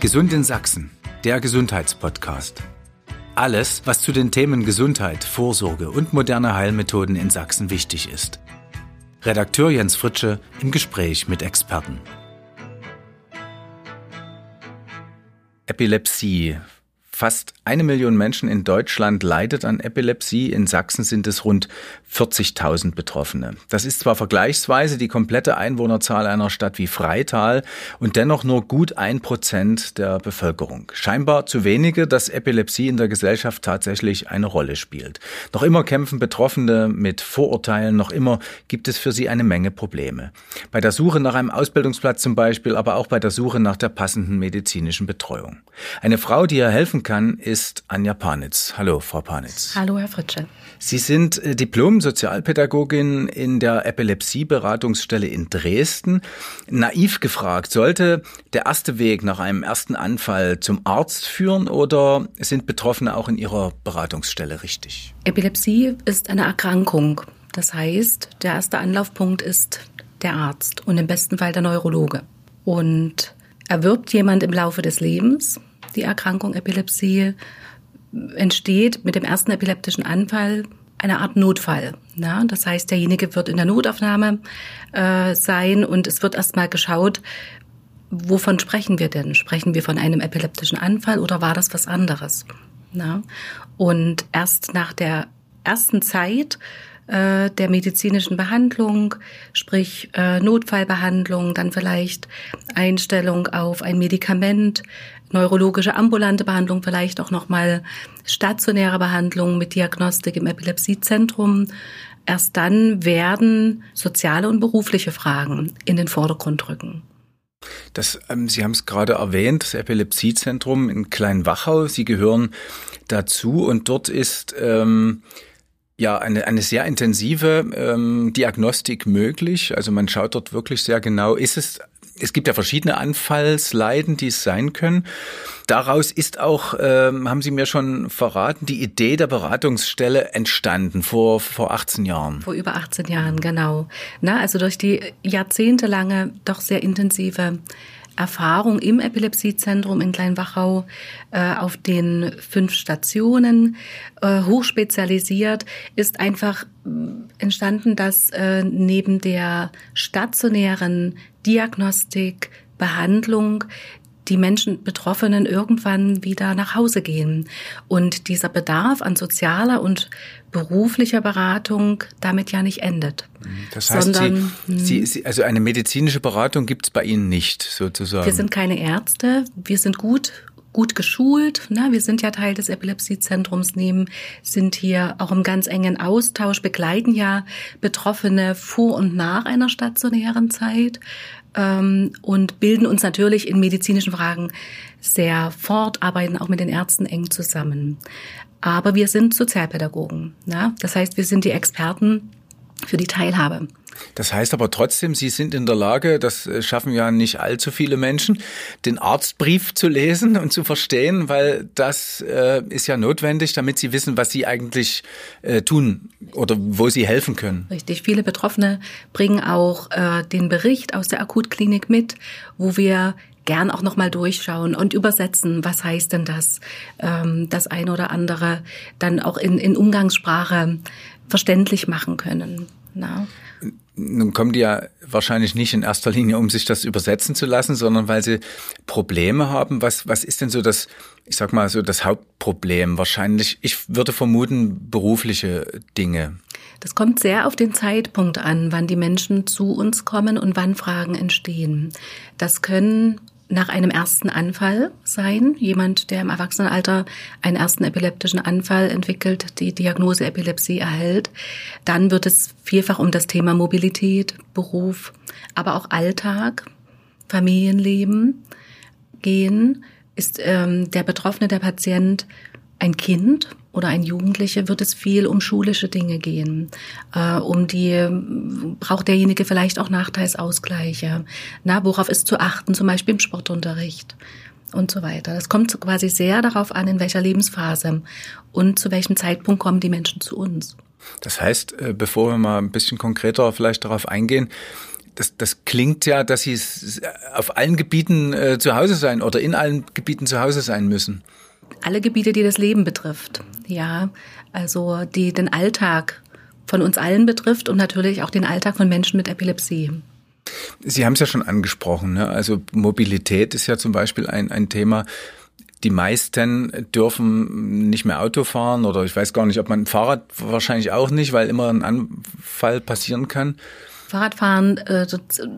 Gesund in Sachsen, der Gesundheitspodcast. Alles, was zu den Themen Gesundheit, Vorsorge und moderne Heilmethoden in Sachsen wichtig ist. Redakteur Jens Fritsche im Gespräch mit Experten. Epilepsie. Fast eine Million Menschen in Deutschland leidet an Epilepsie. In Sachsen sind es rund 40.000 Betroffene. Das ist zwar vergleichsweise die komplette Einwohnerzahl einer Stadt wie Freital und dennoch nur gut ein Prozent der Bevölkerung. Scheinbar zu wenige, dass Epilepsie in der Gesellschaft tatsächlich eine Rolle spielt. Noch immer kämpfen Betroffene mit Vorurteilen, noch immer gibt es für sie eine Menge Probleme. Bei der Suche nach einem Ausbildungsplatz zum Beispiel, aber auch bei der Suche nach der passenden medizinischen Betreuung. Eine Frau, die ihr helfen kann, ist Anja Panitz. Hallo, Frau Panitz. Hallo, Herr Fritsche. Sie sind äh, Diplom-Sozialpädagogin in der Epilepsie-Beratungsstelle in Dresden. Naiv gefragt, sollte der erste Weg nach einem ersten Anfall zum Arzt führen oder sind Betroffene auch in ihrer Beratungsstelle richtig? Epilepsie ist eine Erkrankung. Das heißt, der erste Anlaufpunkt ist der Arzt und im besten Fall der Neurologe. Und erwirbt jemand im Laufe des Lebens die Erkrankung Epilepsie, entsteht mit dem ersten epileptischen Anfall eine Art Notfall. Na? Das heißt, derjenige wird in der Notaufnahme äh, sein und es wird erstmal geschaut, wovon sprechen wir denn? Sprechen wir von einem epileptischen Anfall oder war das was anderes? Na? Und erst nach der ersten Zeit äh, der medizinischen Behandlung, sprich äh, Notfallbehandlung, dann vielleicht Einstellung auf ein Medikament, neurologische ambulante Behandlung, vielleicht auch nochmal stationäre Behandlung mit Diagnostik im Epilepsiezentrum. Erst dann werden soziale und berufliche Fragen in den Vordergrund rücken. Das, ähm, Sie haben es gerade erwähnt, das Epilepsiezentrum in Kleinwachau. Sie gehören dazu und dort ist ähm, ja eine, eine sehr intensive ähm, Diagnostik möglich. Also man schaut dort wirklich sehr genau, ist es es gibt ja verschiedene Anfallsleiden, die es sein können. Daraus ist auch, ähm, haben Sie mir schon verraten, die Idee der Beratungsstelle entstanden vor, vor 18 Jahren. Vor über 18 Jahren, genau. Na, also durch die jahrzehntelange, doch sehr intensive Erfahrung im Epilepsiezentrum in Kleinwachau äh, auf den fünf Stationen, äh, hochspezialisiert, ist einfach äh, entstanden, dass äh, neben der stationären Diagnostik, Behandlung die Menschen Betroffenen irgendwann wieder nach Hause gehen. Und dieser Bedarf an sozialer und beruflicher Beratung damit ja nicht endet. Das heißt, sondern, Sie, Sie, Sie, also eine medizinische Beratung gibt es bei Ihnen nicht sozusagen. Wir sind keine Ärzte, wir sind gut gut geschult. Ne? Wir sind ja Teil des Epilepsiezentrums, nehmen, sind hier auch im ganz engen Austausch, begleiten ja Betroffene vor und nach einer stationären Zeit ähm, und bilden uns natürlich in medizinischen Fragen sehr fort, arbeiten auch mit den Ärzten eng zusammen. Aber wir sind Sozialpädagogen. Ne? Das heißt, wir sind die Experten für die Teilhabe. Das heißt aber trotzdem, Sie sind in der Lage, das äh, schaffen ja nicht allzu viele Menschen, den Arztbrief zu lesen und zu verstehen, weil das äh, ist ja notwendig, damit Sie wissen, was Sie eigentlich äh, tun oder wo Sie helfen können. Richtig. Viele Betroffene bringen auch äh, den Bericht aus der Akutklinik mit, wo wir gern auch nochmal durchschauen und übersetzen, was heißt denn das, ähm, das eine oder andere dann auch in, in Umgangssprache verständlich machen können. Na? Nun kommen die ja wahrscheinlich nicht in erster Linie, um sich das übersetzen zu lassen, sondern weil sie Probleme haben. Was, was ist denn so das, ich sag mal so das Hauptproblem? Wahrscheinlich, ich würde vermuten, berufliche Dinge. Das kommt sehr auf den Zeitpunkt an, wann die Menschen zu uns kommen und wann Fragen entstehen. Das können nach einem ersten Anfall sein. Jemand, der im Erwachsenenalter einen ersten epileptischen Anfall entwickelt, die Diagnose Epilepsie erhält. Dann wird es vielfach um das Thema Mobilität, Beruf, aber auch Alltag, Familienleben gehen. Ist ähm, der Betroffene, der Patient ein Kind oder ein Jugendliche wird es viel um schulische Dinge gehen, äh, um die braucht derjenige vielleicht auch Nachteilsausgleiche, na worauf ist zu achten, zum Beispiel im Sportunterricht und so weiter. Das kommt quasi sehr darauf an, in welcher Lebensphase und zu welchem Zeitpunkt kommen die Menschen zu uns. Das heißt, äh, bevor wir mal ein bisschen konkreter vielleicht darauf eingehen, das, das klingt ja, dass sie auf allen Gebieten äh, zu Hause sein oder in allen Gebieten zu Hause sein müssen. Alle Gebiete, die das Leben betrifft. Ja, also die den Alltag von uns allen betrifft und natürlich auch den Alltag von Menschen mit Epilepsie. Sie haben es ja schon angesprochen. Ne? Also Mobilität ist ja zum Beispiel ein, ein Thema. Die meisten dürfen nicht mehr Auto fahren oder ich weiß gar nicht, ob man Fahrrad wahrscheinlich auch nicht, weil immer ein Anfall passieren kann. Fahrradfahren, äh,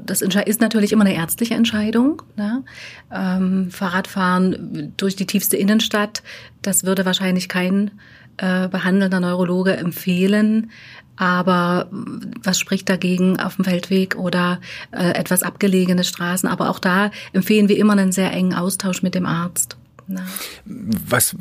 das ist natürlich immer eine ärztliche Entscheidung. Ne? Ähm, Fahrradfahren durch die tiefste Innenstadt, das würde wahrscheinlich kein äh, behandelnder Neurologe empfehlen. Aber was spricht dagegen auf dem Feldweg oder äh, etwas abgelegene Straßen? Aber auch da empfehlen wir immer einen sehr engen Austausch mit dem Arzt. Was,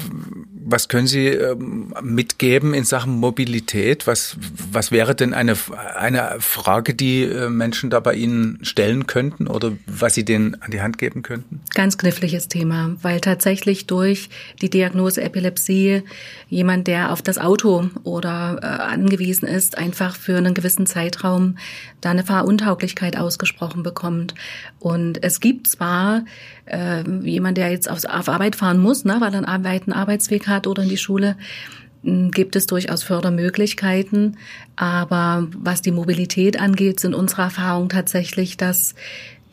was können Sie ähm, mitgeben in Sachen Mobilität? Was, was wäre denn eine, eine Frage, die äh, Menschen da bei Ihnen stellen könnten oder was Sie denen an die Hand geben könnten? Ganz kniffliges Thema, weil tatsächlich durch die Diagnose Epilepsie jemand, der auf das Auto oder äh, angewiesen ist, einfach für einen gewissen Zeitraum da eine Fahruntauglichkeit ausgesprochen bekommt. Und es gibt zwar äh, jemand, der jetzt auf, auf Arbeit fahren muss, ne, weil er einen weiten Arbeitsweg hat oder in die Schule, gibt es durchaus Fördermöglichkeiten. Aber was die Mobilität angeht, sind unsere Erfahrungen tatsächlich, dass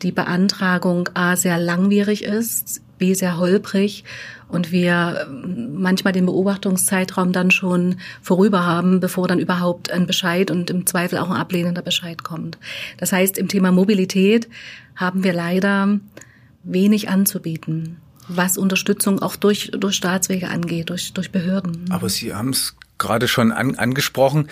die Beantragung A sehr langwierig ist, B sehr holprig und wir manchmal den Beobachtungszeitraum dann schon vorüber haben, bevor dann überhaupt ein Bescheid und im Zweifel auch ein ablehnender Bescheid kommt. Das heißt, im Thema Mobilität haben wir leider wenig anzubieten, was Unterstützung auch durch, durch Staatswege angeht, durch, durch Behörden. Aber Sie haben es gerade schon an, angesprochen.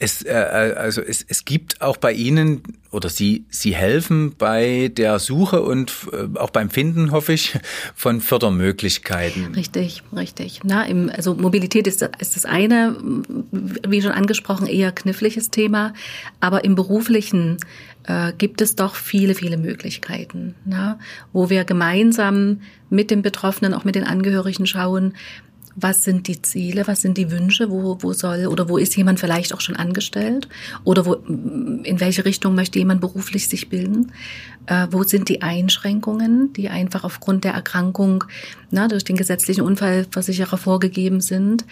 Es, äh, äh, also es, es gibt auch bei Ihnen oder Sie, Sie helfen bei der Suche und äh, auch beim Finden, hoffe ich, von Fördermöglichkeiten. Richtig, richtig. Na, im, also Mobilität ist, ist das eine, wie schon angesprochen, eher kniffliges Thema, aber im beruflichen äh, gibt es doch viele, viele Möglichkeiten, na, wo wir gemeinsam mit den Betroffenen, auch mit den Angehörigen schauen, was sind die Ziele, was sind die Wünsche, wo, wo soll oder wo ist jemand vielleicht auch schon angestellt oder wo, in welche Richtung möchte jemand beruflich sich bilden, äh, wo sind die Einschränkungen, die einfach aufgrund der Erkrankung na, durch den gesetzlichen Unfallversicherer vorgegeben sind.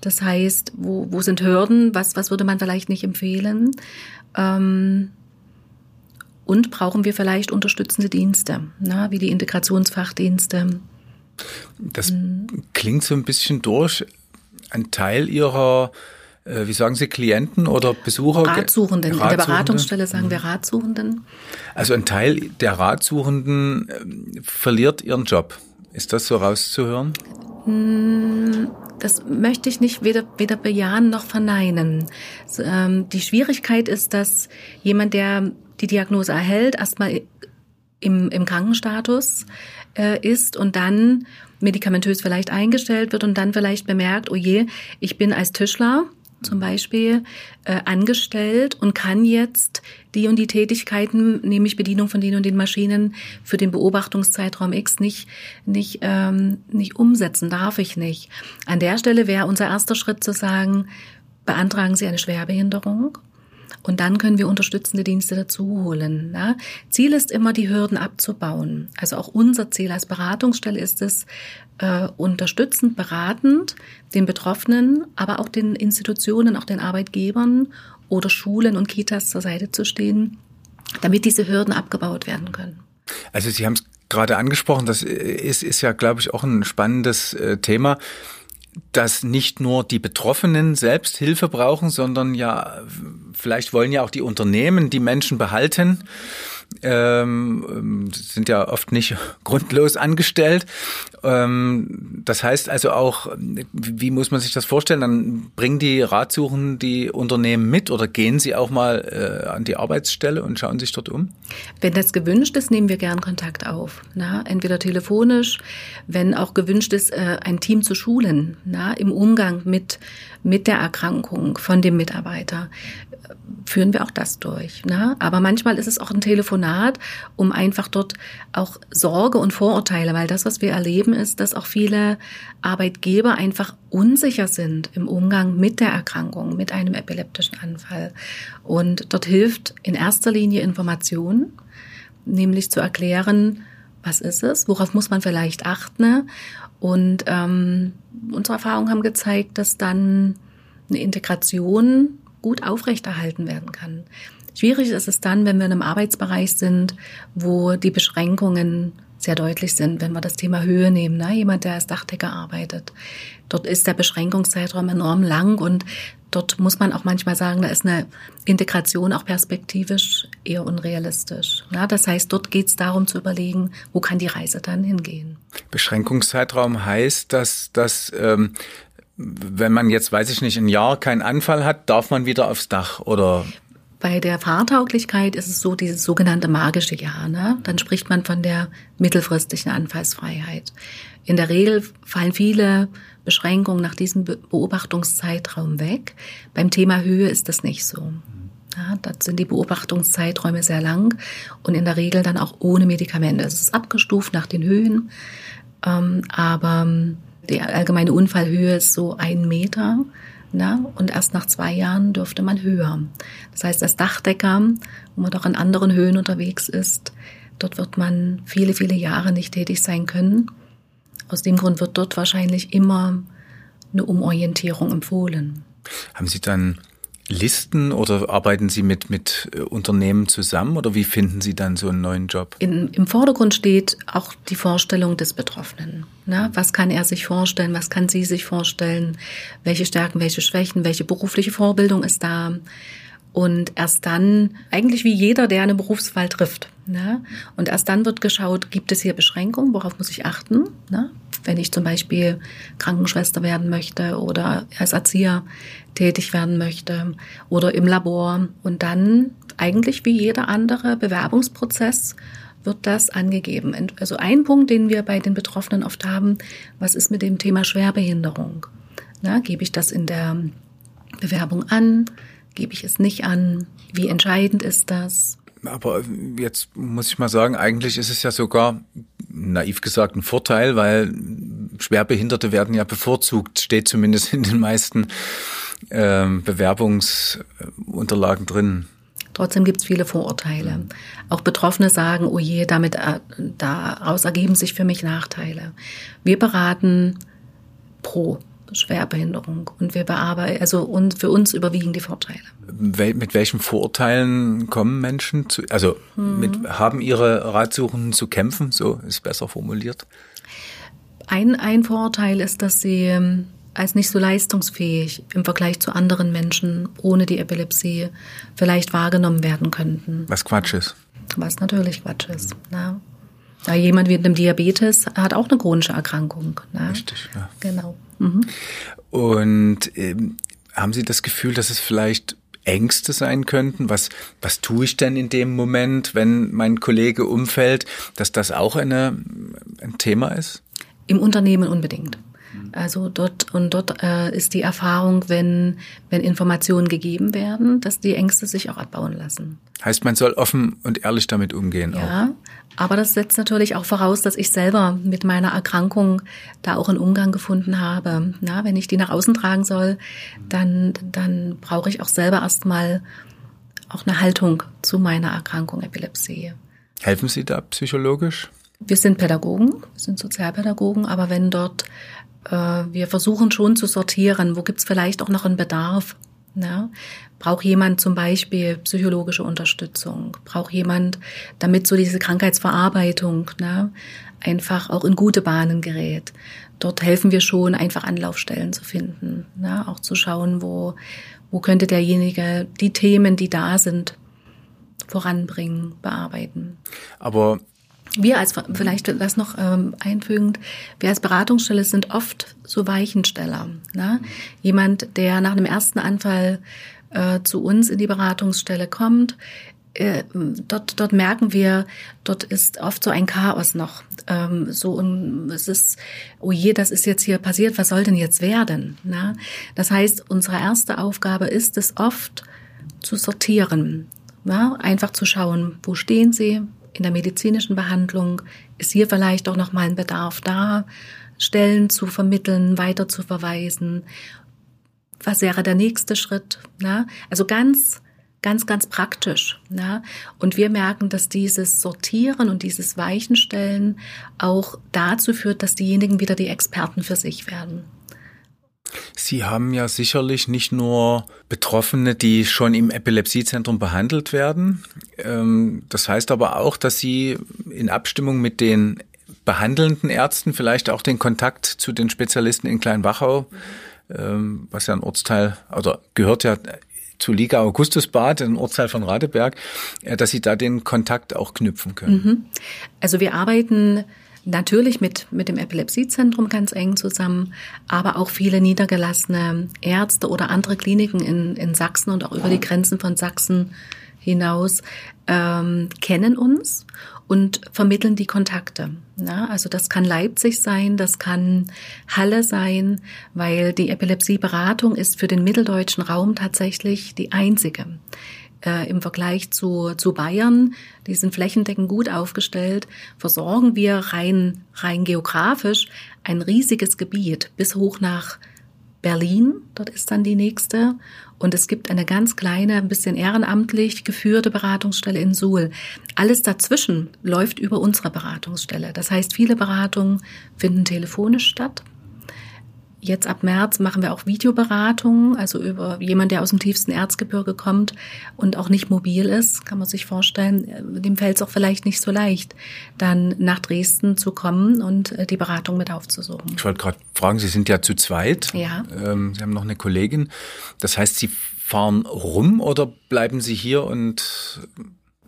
Das heißt, wo, wo sind Hürden, was, was würde man vielleicht nicht empfehlen. Ähm, und brauchen wir vielleicht unterstützende Dienste, na, wie die Integrationsfachdienste. Das mhm. klingt so ein bisschen durch. Ein Teil Ihrer, äh, wie sagen Sie, Klienten oder Besucher? Ratsuchenden. Ratsuchende. In der Beratungsstelle sagen wir mhm. Ratsuchenden. Also ein Teil der Ratsuchenden äh, verliert ihren Job. Ist das so rauszuhören? Hm, das möchte ich nicht weder, weder bejahen noch verneinen. Ähm, die Schwierigkeit ist, dass jemand, der die Diagnose erhält, erstmal im, im Krankenstatus äh, ist und dann medikamentös vielleicht eingestellt wird und dann vielleicht bemerkt, oh je, ich bin als Tischler zum Beispiel äh, angestellt und kann jetzt die und die Tätigkeiten, nämlich Bedienung von den und den Maschinen für den Beobachtungszeitraum X nicht nicht ähm, nicht umsetzen, darf ich nicht. An der Stelle wäre unser erster Schritt zu sagen, beantragen Sie eine Schwerbehinderung und dann können wir unterstützende Dienste dazu holen. Ja. Ziel ist immer, die Hürden abzubauen. Also auch unser Ziel als Beratungsstelle ist es, äh, unterstützend, beratend den Betroffenen, aber auch den Institutionen, auch den Arbeitgebern oder Schulen und Kitas zur Seite zu stehen, damit diese Hürden abgebaut werden können. Also Sie haben es gerade angesprochen, das ist, ist ja, glaube ich, auch ein spannendes äh, Thema dass nicht nur die Betroffenen selbst Hilfe brauchen, sondern ja, vielleicht wollen ja auch die Unternehmen die Menschen behalten ähm, sind ja oft nicht grundlos angestellt. Ähm, das heißt also auch, wie muss man sich das vorstellen? Dann bringen die Ratsuchenden die Unternehmen mit oder gehen sie auch mal äh, an die Arbeitsstelle und schauen sich dort um? Wenn das gewünscht ist, nehmen wir gern Kontakt auf. Na? Entweder telefonisch, wenn auch gewünscht ist, äh, ein Team zu schulen na? im Umgang mit, mit der Erkrankung von dem Mitarbeiter führen wir auch das durch. Na? Aber manchmal ist es auch ein Telefon Telefonat, um einfach dort auch Sorge und Vorurteile, weil das, was wir erleben, ist, dass auch viele Arbeitgeber einfach unsicher sind im Umgang mit der Erkrankung, mit einem epileptischen Anfall. Und dort hilft in erster Linie Information, nämlich zu erklären, was ist es, worauf muss man vielleicht achten. Und ähm, unsere Erfahrungen haben gezeigt, dass dann eine Integration gut aufrechterhalten werden kann. Schwierig ist es dann, wenn wir in einem Arbeitsbereich sind, wo die Beschränkungen sehr deutlich sind, wenn wir das Thema Höhe nehmen. Ne? Jemand, der als Dachdecker arbeitet, dort ist der Beschränkungszeitraum enorm lang und dort muss man auch manchmal sagen, da ist eine Integration auch perspektivisch eher unrealistisch. Ja, das heißt, dort geht es darum zu überlegen, wo kann die Reise dann hingehen. Beschränkungszeitraum heißt, dass, dass ähm, wenn man jetzt, weiß ich nicht, ein Jahr keinen Anfall hat, darf man wieder aufs Dach oder? Bei der Fahrtauglichkeit ist es so dieses sogenannte magische Jahr. Ne? Dann spricht man von der mittelfristigen Anfallsfreiheit. In der Regel fallen viele Beschränkungen nach diesem Beobachtungszeitraum weg. Beim Thema Höhe ist das nicht so. Ja, dort sind die Beobachtungszeiträume sehr lang und in der Regel dann auch ohne Medikamente. Es ist abgestuft nach den Höhen, ähm, aber die allgemeine Unfallhöhe ist so ein Meter. Na, und erst nach zwei Jahren dürfte man höher. Das heißt, als Dachdecker, wo man doch in anderen Höhen unterwegs ist, dort wird man viele, viele Jahre nicht tätig sein können. Aus dem Grund wird dort wahrscheinlich immer eine Umorientierung empfohlen. Haben Sie dann Listen oder arbeiten Sie mit, mit äh, Unternehmen zusammen oder wie finden Sie dann so einen neuen Job? In, Im Vordergrund steht auch die Vorstellung des Betroffenen. Na, was kann er sich vorstellen? Was kann sie sich vorstellen? Welche Stärken, welche Schwächen, welche berufliche Vorbildung ist da? Und erst dann, eigentlich wie jeder, der eine Berufswahl trifft. Ne? Und erst dann wird geschaut, gibt es hier Beschränkungen, worauf muss ich achten? Ne? wenn ich zum Beispiel Krankenschwester werden möchte oder als Erzieher tätig werden möchte oder im Labor. Und dann eigentlich wie jeder andere Bewerbungsprozess wird das angegeben. Also ein Punkt, den wir bei den Betroffenen oft haben, was ist mit dem Thema Schwerbehinderung? Na, gebe ich das in der Bewerbung an? Gebe ich es nicht an? Wie entscheidend ist das? Aber jetzt muss ich mal sagen, eigentlich ist es ja sogar naiv gesagt ein Vorteil, weil Schwerbehinderte werden ja bevorzugt, steht zumindest in den meisten äh, Bewerbungsunterlagen drin. Trotzdem gibt es viele Vorurteile. Auch Betroffene sagen, oh je, damit äh, daraus ergeben sich für mich Nachteile. Wir beraten pro Schwerbehinderung und wir bearbeiten, also und für uns überwiegen die Vorteile. Mit welchen Vorurteilen kommen Menschen zu, also mhm. mit, haben ihre Ratsuchenden zu kämpfen, so ist besser formuliert? Ein, ein Vorurteil ist, dass sie ähm, als nicht so leistungsfähig im Vergleich zu anderen Menschen ohne die Epilepsie vielleicht wahrgenommen werden könnten. Was Quatsch ist. Was natürlich Quatsch ist. Na? Ja, jemand mit einem Diabetes hat auch eine chronische Erkrankung. Ne? Richtig, ja. Genau. Mhm. Und ähm, haben Sie das Gefühl, dass es vielleicht Ängste sein könnten? Was, was tue ich denn in dem Moment, wenn mein Kollege umfällt, dass das auch eine, ein Thema ist? Im Unternehmen unbedingt. Also dort und dort äh, ist die Erfahrung, wenn wenn Informationen gegeben werden, dass die Ängste sich auch abbauen lassen. Heißt, man soll offen und ehrlich damit umgehen. Ja, auch. aber das setzt natürlich auch voraus, dass ich selber mit meiner Erkrankung da auch einen Umgang gefunden habe. Na, wenn ich die nach außen tragen soll, dann dann brauche ich auch selber erstmal auch eine Haltung zu meiner Erkrankung Epilepsie. Helfen Sie da psychologisch? Wir sind Pädagogen, wir sind Sozialpädagogen, aber wenn dort wir versuchen schon zu sortieren, wo gibt's vielleicht auch noch einen Bedarf. Ne? Braucht jemand zum Beispiel psychologische Unterstützung? Braucht jemand, damit so diese Krankheitsverarbeitung ne, einfach auch in gute Bahnen gerät? Dort helfen wir schon, einfach Anlaufstellen zu finden, ne? auch zu schauen, wo, wo könnte derjenige die Themen, die da sind, voranbringen, bearbeiten. Aber wir als, vielleicht das noch ähm, einfügend, wir als Beratungsstelle sind oft so Weichensteller. Ne? Jemand, der nach einem ersten Anfall äh, zu uns in die Beratungsstelle kommt, äh, dort, dort merken wir, dort ist oft so ein Chaos noch. Ähm, so und es ist, oh je, das ist jetzt hier passiert, was soll denn jetzt werden? Ne? Das heißt, unsere erste Aufgabe ist es oft zu sortieren Ja, einfach zu schauen, wo stehen sie in der medizinischen Behandlung? Ist hier vielleicht auch noch mal ein Bedarf da? Stellen zu vermitteln, weiter zu verweisen. Was wäre der nächste Schritt? Ja, also ganz ganz, ganz praktisch. Ja? Und wir merken, dass dieses Sortieren und dieses Weichenstellen auch dazu führt, dass diejenigen wieder die Experten für sich werden. Sie haben ja sicherlich nicht nur Betroffene, die schon im Epilepsiezentrum behandelt werden. Ähm, das heißt aber auch, dass Sie in Abstimmung mit den behandelnden Ärzten vielleicht auch den Kontakt zu den Spezialisten in Kleinwachau, ähm, was ja ein Ortsteil oder gehört ja zu Liga Augustusbad, ein Ortsteil von Radeberg, äh, dass Sie da den Kontakt auch knüpfen können. Mhm. Also wir arbeiten Natürlich mit, mit dem Epilepsiezentrum ganz eng zusammen, aber auch viele niedergelassene Ärzte oder andere Kliniken in, in Sachsen und auch über die Grenzen von Sachsen hinaus ähm, kennen uns und vermitteln die Kontakte. Ja, also das kann Leipzig sein, das kann Halle sein, weil die Epilepsieberatung ist für den mitteldeutschen Raum tatsächlich die einzige äh, im Vergleich zu, zu Bayern, die sind flächendeckend gut aufgestellt, versorgen wir rein, rein geografisch ein riesiges Gebiet bis hoch nach Berlin, dort ist dann die nächste. Und es gibt eine ganz kleine, ein bisschen ehrenamtlich geführte Beratungsstelle in Suhl. Alles dazwischen läuft über unsere Beratungsstelle. Das heißt, viele Beratungen finden telefonisch statt. Jetzt ab März machen wir auch Videoberatungen, also über jemand, der aus dem tiefsten Erzgebirge kommt und auch nicht mobil ist, kann man sich vorstellen, äh, dem fällt es auch vielleicht nicht so leicht, dann nach Dresden zu kommen und äh, die Beratung mit aufzusuchen. Ich wollte gerade fragen, Sie sind ja zu zweit. Ja. Ähm, Sie haben noch eine Kollegin. Das heißt, Sie fahren rum oder bleiben Sie hier und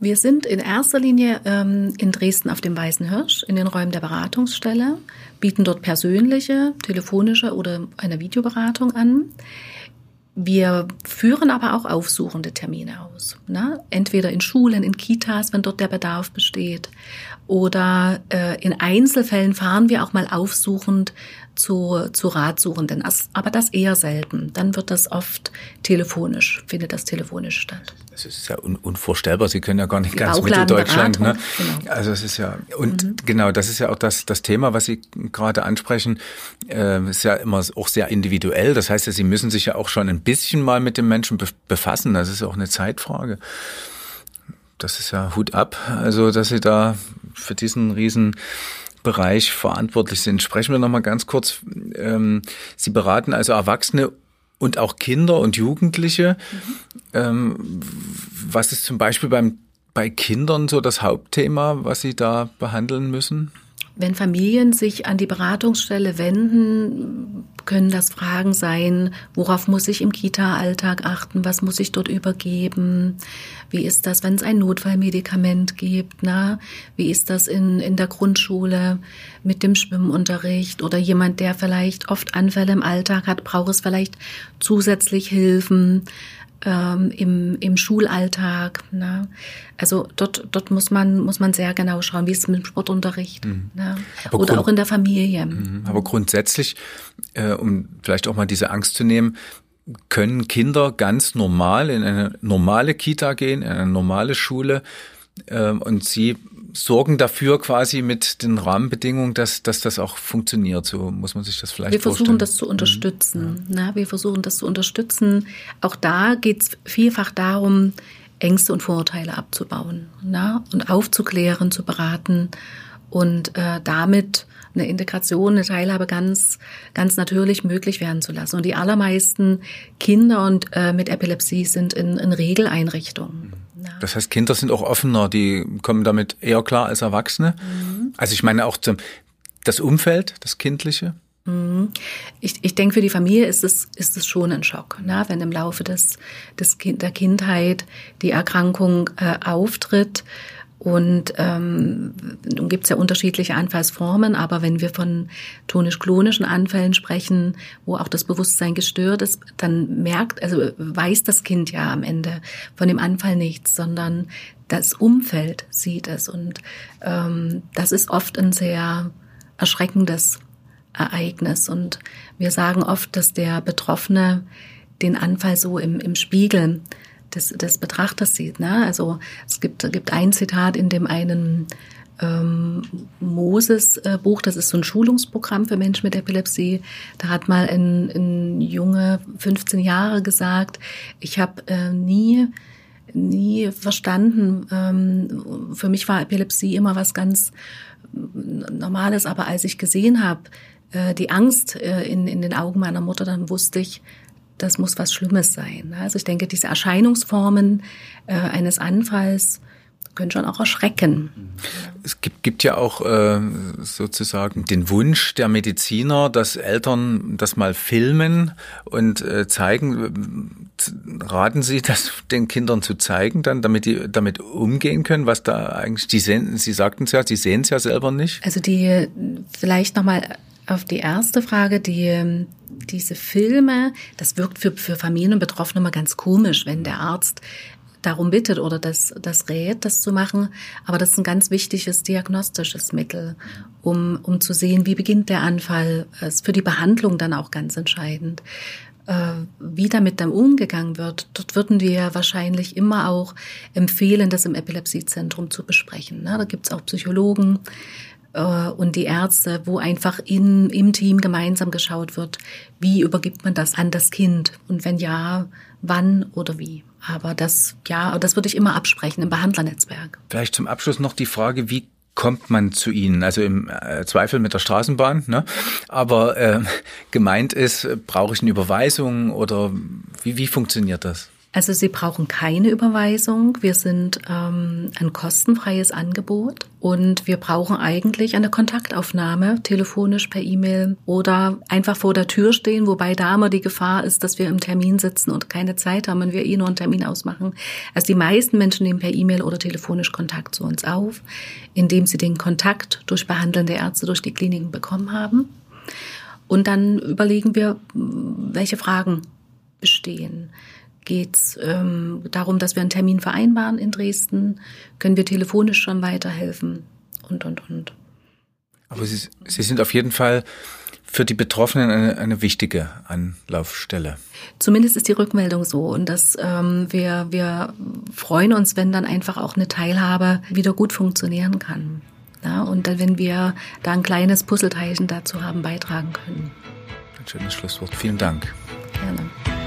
wir sind in erster Linie ähm, in Dresden auf dem Weißen Hirsch in den Räumen der Beratungsstelle, bieten dort persönliche, telefonische oder eine Videoberatung an. Wir führen aber auch aufsuchende Termine aus. Ne? Entweder in Schulen, in Kitas, wenn dort der Bedarf besteht. Oder äh, in Einzelfällen fahren wir auch mal aufsuchend zu, zu Ratsuchenden. Aber das eher selten. Dann wird das oft telefonisch, findet das telefonisch statt. Das ist ja un unvorstellbar. Sie können ja gar nicht ganz Mitteldeutschland. Ne? Genau. Also es ist ja, und mhm. genau, das ist ja auch das, das Thema, was Sie gerade ansprechen, äh, ist ja immer auch sehr individuell. Das heißt ja, Sie müssen sich ja auch schon ein bisschen mal mit dem Menschen befassen. Das ist ja auch eine Zeitfrage. Das ist ja Hut ab. Also, dass Sie da für diesen riesen Bereich verantwortlich sind. Sprechen wir noch mal ganz kurz. Ähm, Sie beraten also Erwachsene und auch Kinder und Jugendliche. Mhm. Ähm, was ist zum Beispiel beim, bei Kindern so das Hauptthema, was Sie da behandeln müssen? Wenn Familien sich an die Beratungsstelle wenden, können das Fragen sein, worauf muss ich im Kita-Alltag achten, was muss ich dort übergeben, wie ist das, wenn es ein Notfallmedikament gibt, na? wie ist das in, in der Grundschule mit dem Schwimmunterricht? Oder jemand, der vielleicht oft Anfälle im Alltag hat, braucht es vielleicht zusätzlich Hilfen ähm, im, im Schulalltag. Ne? Also dort, dort muss man, muss man sehr genau schauen, wie ist es mit dem Sportunterricht mhm. ne? oder auch in der Familie. Mhm. Aber grundsätzlich, äh, um vielleicht auch mal diese Angst zu nehmen, können Kinder ganz normal in eine normale Kita gehen, in eine normale Schule äh, und sie sorgen dafür quasi mit den Rahmenbedingungen, dass, dass das auch funktioniert. So muss man sich das vielleicht Wir versuchen das zu unterstützen. Mhm. Ja. wir versuchen das zu unterstützen. Auch da geht es vielfach darum, Ängste und Vorurteile abzubauen na? und aufzuklären, zu beraten und äh, damit eine Integration, eine Teilhabe ganz, ganz natürlich möglich werden zu lassen. Und die allermeisten Kinder und äh, mit Epilepsie sind in, in Regeleinrichtungen. Ja. Das heißt, Kinder sind auch offener, die kommen damit eher klar als Erwachsene. Mhm. Also ich meine auch zum, das Umfeld, das Kindliche. Mhm. Ich, ich denke, für die Familie ist es, ist es schon ein Schock, ne? wenn im Laufe des, des kind, der Kindheit die Erkrankung äh, auftritt und ähm, nun gibt es ja unterschiedliche Anfallsformen, aber wenn wir von tonisch-klonischen Anfällen sprechen, wo auch das Bewusstsein gestört ist, dann merkt, also weiß das Kind ja am Ende von dem Anfall nichts, sondern das Umfeld sieht es. Und ähm, das ist oft ein sehr erschreckendes Ereignis. Und wir sagen oft, dass der Betroffene den Anfall so im, im Spiegel des, des Betrachters sieht. Ne? Also es gibt, gibt ein Zitat in dem einen ähm, Moses-Buch, das ist so ein Schulungsprogramm für Menschen mit Epilepsie. Da hat mal ein, ein Junge 15 Jahre gesagt, ich habe äh, nie nie verstanden. Ähm, für mich war Epilepsie immer was ganz Normales, aber als ich gesehen habe, äh, die Angst äh, in, in den Augen meiner Mutter, dann wusste ich, das muss was Schlimmes sein. Also ich denke, diese Erscheinungsformen äh, eines Anfalls können schon auch erschrecken. Es gibt, gibt ja auch äh, sozusagen den Wunsch der Mediziner, dass Eltern das mal filmen und äh, zeigen. Raten Sie, das den Kindern zu zeigen, dann, damit die damit umgehen können, was da eigentlich die sehen. Sie sagten es ja, Sie sehen es ja selber nicht. Also die vielleicht nochmal auf die erste Frage, die diese Filme, das wirkt für, für Familien und Betroffene immer ganz komisch, wenn der Arzt darum bittet oder das, das rät, das zu machen. Aber das ist ein ganz wichtiges diagnostisches Mittel, um, um zu sehen, wie beginnt der Anfall. Das ist für die Behandlung dann auch ganz entscheidend. Äh, wie damit dann umgegangen wird, dort würden wir wahrscheinlich immer auch empfehlen, das im Epilepsiezentrum zu besprechen. Da gibt es auch Psychologen, und die Ärzte, wo einfach in, im Team gemeinsam geschaut wird, wie übergibt man das an das Kind und wenn ja, wann oder wie. Aber das, ja, das würde ich immer absprechen im Behandlernetzwerk. Vielleicht zum Abschluss noch die Frage, wie kommt man zu Ihnen? Also im äh, Zweifel mit der Straßenbahn, ne? Aber äh, gemeint ist, brauche ich eine Überweisung oder wie, wie funktioniert das? Also Sie brauchen keine Überweisung. Wir sind ähm, ein kostenfreies Angebot und wir brauchen eigentlich eine Kontaktaufnahme, telefonisch, per E-Mail oder einfach vor der Tür stehen, wobei da immer die Gefahr ist, dass wir im Termin sitzen und keine Zeit haben und wir eh nur einen Termin ausmachen. Also die meisten Menschen nehmen per E-Mail oder telefonisch Kontakt zu uns auf, indem sie den Kontakt durch behandelnde Ärzte durch die Kliniken bekommen haben. Und dann überlegen wir, welche Fragen bestehen geht es ähm, darum, dass wir einen Termin vereinbaren in Dresden, können wir telefonisch schon weiterhelfen und, und, und. Aber Sie, Sie sind auf jeden Fall für die Betroffenen eine, eine wichtige Anlaufstelle. Zumindest ist die Rückmeldung so und dass ähm, wir, wir freuen uns, wenn dann einfach auch eine Teilhabe wieder gut funktionieren kann. Ja, und dann, wenn wir da ein kleines Puzzleteilchen dazu haben beitragen können. Ein schönes Schlusswort. Vielen Dank. Gerne.